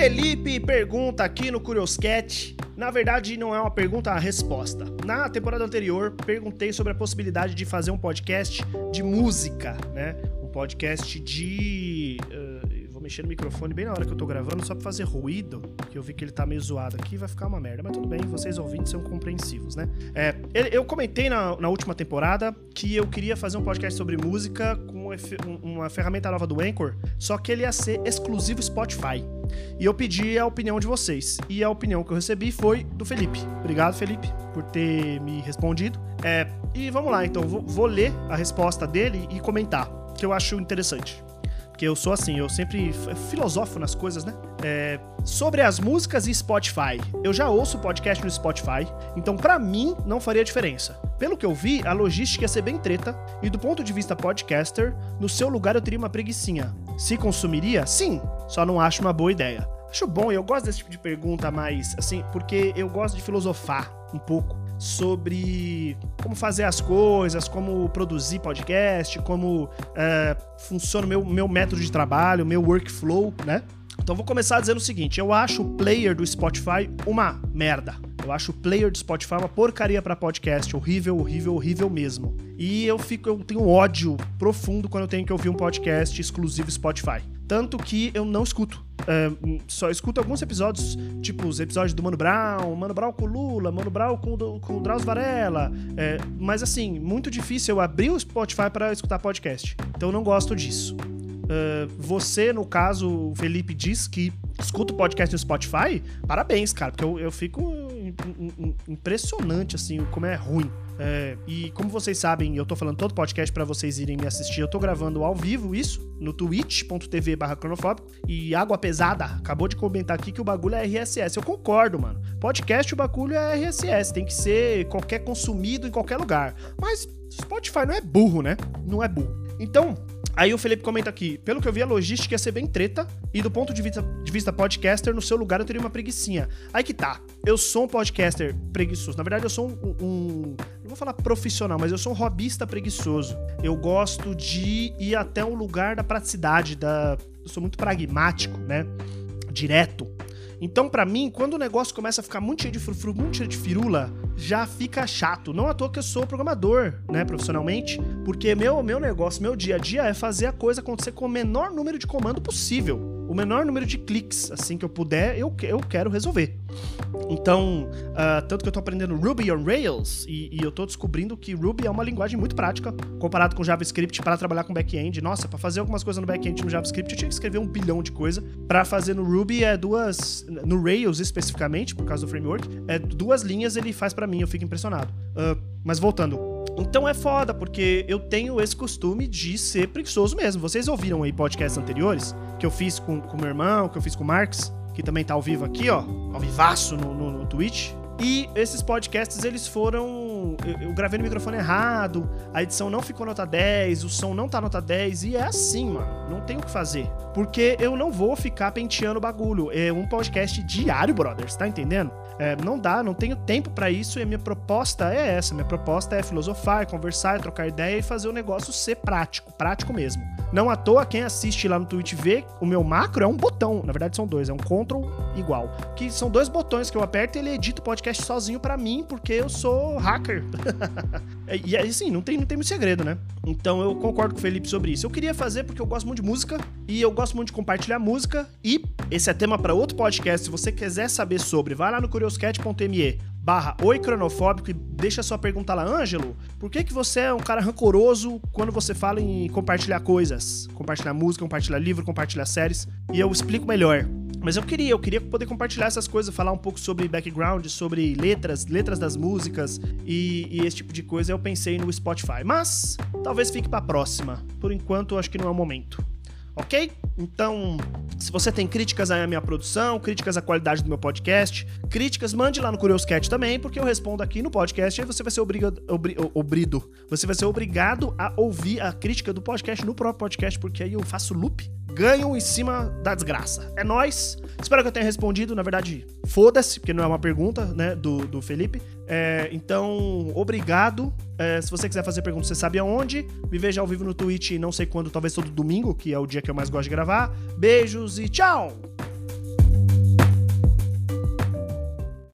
Felipe pergunta aqui no Curioscat. Na verdade, não é uma pergunta, é uma resposta. Na temporada anterior, perguntei sobre a possibilidade de fazer um podcast de música, né? Um podcast de. Mexer no microfone bem na hora que eu tô gravando, só pra fazer ruído, que eu vi que ele tá meio zoado aqui, vai ficar uma merda. Mas tudo bem, vocês ouvintes são compreensivos, né? É, eu comentei na, na última temporada que eu queria fazer um podcast sobre música com uma ferramenta nova do Anchor, só que ele ia ser exclusivo Spotify. E eu pedi a opinião de vocês. E a opinião que eu recebi foi do Felipe. Obrigado, Felipe, por ter me respondido. É, e vamos lá, então, vou, vou ler a resposta dele e comentar, que eu acho interessante. Eu sou assim, eu sempre filosofo nas coisas, né? É, sobre as músicas e Spotify. Eu já ouço podcast no Spotify, então para mim não faria diferença. Pelo que eu vi, a logística ia ser bem treta, e do ponto de vista podcaster, no seu lugar eu teria uma preguiçinha. Se consumiria? Sim, só não acho uma boa ideia. Acho bom, eu gosto desse tipo de pergunta mais, assim, porque eu gosto de filosofar um pouco sobre como fazer as coisas, como produzir podcast, como é, funciona o meu, meu método de trabalho, meu workflow, né? Então vou começar dizendo o seguinte: eu acho o player do Spotify uma merda. Eu acho o player do Spotify uma porcaria para podcast, horrível, horrível, horrível mesmo. E eu fico, eu tenho ódio profundo quando eu tenho que ouvir um podcast exclusivo Spotify. Tanto que eu não escuto. É, só escuto alguns episódios, tipo os episódios do Mano Brown, Mano Brown com Lula, Mano Brown com, com o Drauzio Varela. É, mas assim, muito difícil eu abrir o Spotify para escutar podcast. Então eu não gosto disso. Uh, você, no caso, o Felipe diz que escuta o podcast no Spotify. Parabéns, cara, porque eu, eu fico impressionante, assim, como é ruim. É, e como vocês sabem, eu tô falando todo podcast para vocês irem me assistir. Eu tô gravando ao vivo isso no twitch.tv barra cronofóbico. E Água Pesada acabou de comentar aqui que o bagulho é RSS. Eu concordo, mano. Podcast, o bagulho é RSS. Tem que ser qualquer consumido em qualquer lugar. Mas Spotify não é burro, né? Não é burro. Então, Aí o Felipe comenta aqui: pelo que eu vi, a logística ia ser bem treta, e do ponto de vista, de vista podcaster, no seu lugar eu teria uma preguiçinha. Aí que tá. Eu sou um podcaster preguiçoso. Na verdade, eu sou um, um. Não vou falar profissional, mas eu sou um hobbyista preguiçoso. Eu gosto de ir até um lugar da praticidade, da. Eu sou muito pragmático, né? Direto. Então, para mim, quando o negócio começa a ficar muito cheio de frufru, muito cheio de firula, já fica chato. Não à toa que eu sou programador, né, profissionalmente, porque meu, meu negócio, meu dia a dia é fazer a coisa acontecer com o menor número de comando possível o menor número de cliques, assim que eu puder, eu, eu quero resolver. Então, uh, tanto que eu tô aprendendo Ruby on Rails e, e, eu tô descobrindo que Ruby é uma linguagem muito prática comparado com JavaScript para trabalhar com back-end. Nossa, para fazer algumas coisas no back-end no JavaScript eu tinha que escrever um bilhão de coisa. Para fazer no Ruby é duas, no Rails especificamente, por causa do framework, é duas linhas ele faz para mim, eu fico impressionado. Uh, mas voltando, então é foda, porque eu tenho esse costume de ser preguiçoso mesmo. Vocês ouviram aí podcasts anteriores que eu fiz com, com meu irmão, que eu fiz com o Marx, que também tá ao vivo aqui, ó, ao vivaço no, no, no Twitch. E esses podcasts, eles foram. Eu, eu, gravei no microfone errado, a edição não ficou nota 10, o som não tá nota 10, e é assim, mano. Não tem o que fazer. Porque eu não vou ficar penteando o bagulho. É um podcast diário, brothers, tá entendendo? É, não dá, não tenho tempo para isso e a minha proposta é essa. Minha proposta é filosofar, conversar, trocar ideia e fazer o negócio ser prático, prático mesmo. Não à toa, quem assiste lá no Twitch vê o meu macro é um botão. Na verdade, são dois, é um Ctrl igual. Que são dois botões que eu aperto e ele edita o podcast sozinho para mim, porque eu sou hacker. e assim, não tem, não tem muito segredo, né? Então eu concordo com o Felipe sobre isso. Eu queria fazer porque eu gosto muito de música e eu gosto muito de compartilhar música. E esse é tema para outro podcast. Se você quiser saber sobre, vai lá no curioscat.me barra oi cronofóbico e deixa sua pergunta lá, Ângelo, por que que você é um cara rancoroso quando você fala em compartilhar coisas? Compartilhar música, compartilhar livro, compartilhar séries, e eu explico melhor. Mas eu queria, eu queria poder compartilhar essas coisas, falar um pouco sobre background, sobre letras, letras das músicas e, e esse tipo de coisa. Eu pensei no Spotify, mas talvez fique para próxima. Por enquanto, acho que não é o momento ok? Então, se você tem críticas à minha produção, críticas à qualidade do meu podcast, críticas, mande lá no Curioscat também, porque eu respondo aqui no podcast e você vai ser obrigado, obri, obrido. Você vai ser obrigado a ouvir a crítica do podcast no próprio podcast, porque aí eu faço loop ganham em cima da desgraça. É nós. Espero que eu tenha respondido. Na verdade, foda-se, porque não é uma pergunta, né, do, do Felipe. É, então, obrigado. É, se você quiser fazer pergunta, você sabe aonde. Me veja ao vivo no Twitch, não sei quando, talvez todo domingo, que é o dia que eu mais gosto de gravar. Beijos e tchau!